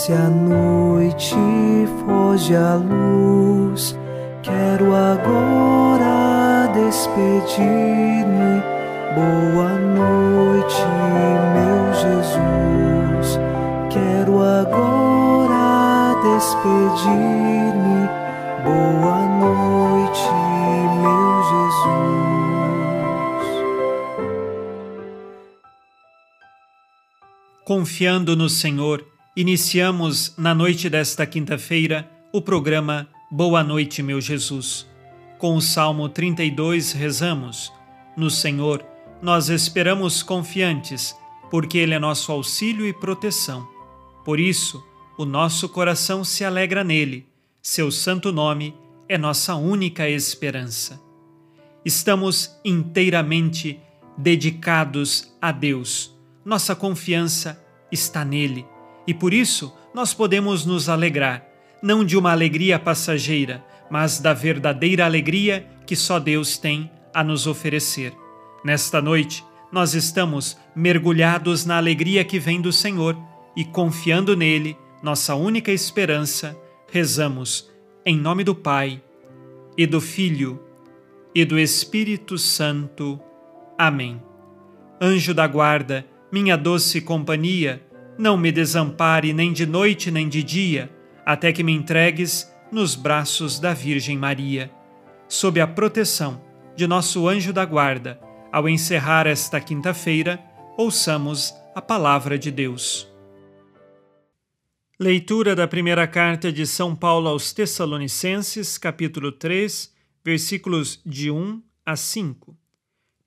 Desce a noite, foge a luz. Quero agora despedir-me. Boa noite, meu Jesus. Quero agora despedir-me. Boa noite, meu Jesus. Confiando no Senhor Iniciamos na noite desta quinta-feira o programa Boa Noite, meu Jesus. Com o Salmo 32 rezamos: No Senhor nós esperamos confiantes, porque Ele é nosso auxílio e proteção. Por isso, o nosso coração se alegra nele. Seu santo nome é nossa única esperança. Estamos inteiramente dedicados a Deus. Nossa confiança está nele e por isso nós podemos nos alegrar, não de uma alegria passageira, mas da verdadeira alegria que só Deus tem a nos oferecer. Nesta noite, nós estamos mergulhados na alegria que vem do Senhor e confiando nele, nossa única esperança, rezamos em nome do Pai e do Filho e do Espírito Santo. Amém. Anjo da guarda, minha doce companhia, não me desampare nem de noite nem de dia, até que me entregues nos braços da Virgem Maria. Sob a proteção de nosso anjo da guarda, ao encerrar esta quinta-feira, ouçamos a palavra de Deus. Leitura da primeira carta de São Paulo aos Tessalonicenses, capítulo 3, versículos de 1 a 5.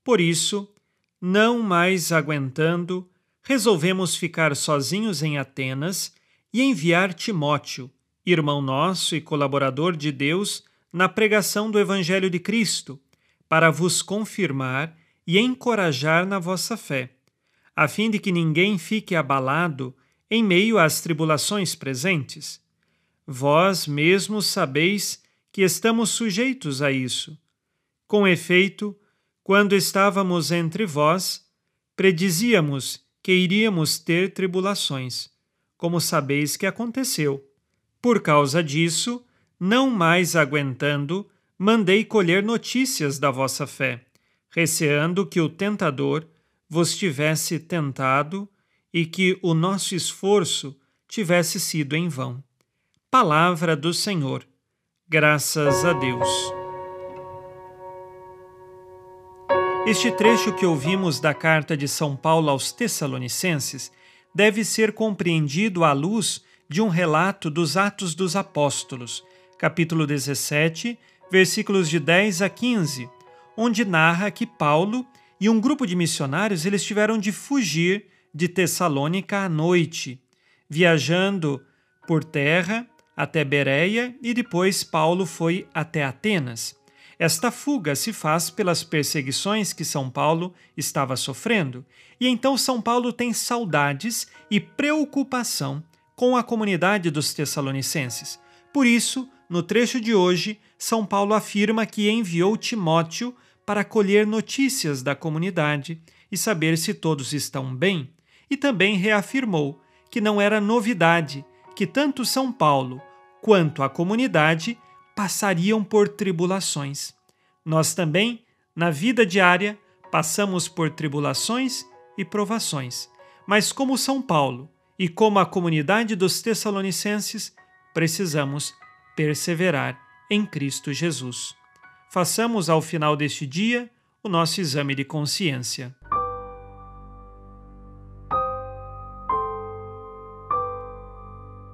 Por isso, não mais aguentando, resolvemos ficar sozinhos em Atenas e enviar Timóteo, irmão nosso e colaborador de Deus, na pregação do Evangelho de Cristo, para vos confirmar e encorajar na vossa fé, a fim de que ninguém fique abalado em meio às tribulações presentes. Vós mesmos sabeis que estamos sujeitos a isso. Com efeito, quando estávamos entre vós, predizíamos que iríamos ter tribulações, como sabeis que aconteceu. Por causa disso, não mais aguentando, mandei colher notícias da vossa fé, receando que o tentador vos tivesse tentado e que o nosso esforço tivesse sido em vão. Palavra do Senhor. Graças a Deus. Este trecho que ouvimos da carta de São Paulo aos Tessalonicenses deve ser compreendido à luz de um relato dos Atos dos Apóstolos, capítulo 17, versículos de 10 a 15, onde narra que Paulo e um grupo de missionários eles tiveram de fugir de Tessalônica à noite, viajando por terra até Bereia e depois Paulo foi até Atenas. Esta fuga se faz pelas perseguições que São Paulo estava sofrendo, e então São Paulo tem saudades e preocupação com a comunidade dos Tessalonicenses. Por isso, no trecho de hoje, São Paulo afirma que enviou Timóteo para colher notícias da comunidade e saber se todos estão bem, e também reafirmou que não era novidade que tanto São Paulo quanto a comunidade passariam por tribulações. Nós também, na vida diária, passamos por tribulações e provações. Mas, como São Paulo e como a comunidade dos Tessalonicenses, precisamos perseverar em Cristo Jesus. Façamos ao final deste dia o nosso exame de consciência.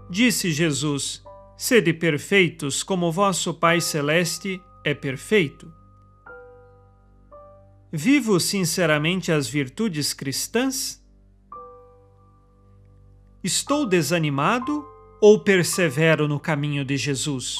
Disse Jesus: Sede perfeitos, como vosso Pai Celeste é perfeito. Vivo sinceramente as virtudes cristãs? Estou desanimado ou persevero no caminho de Jesus?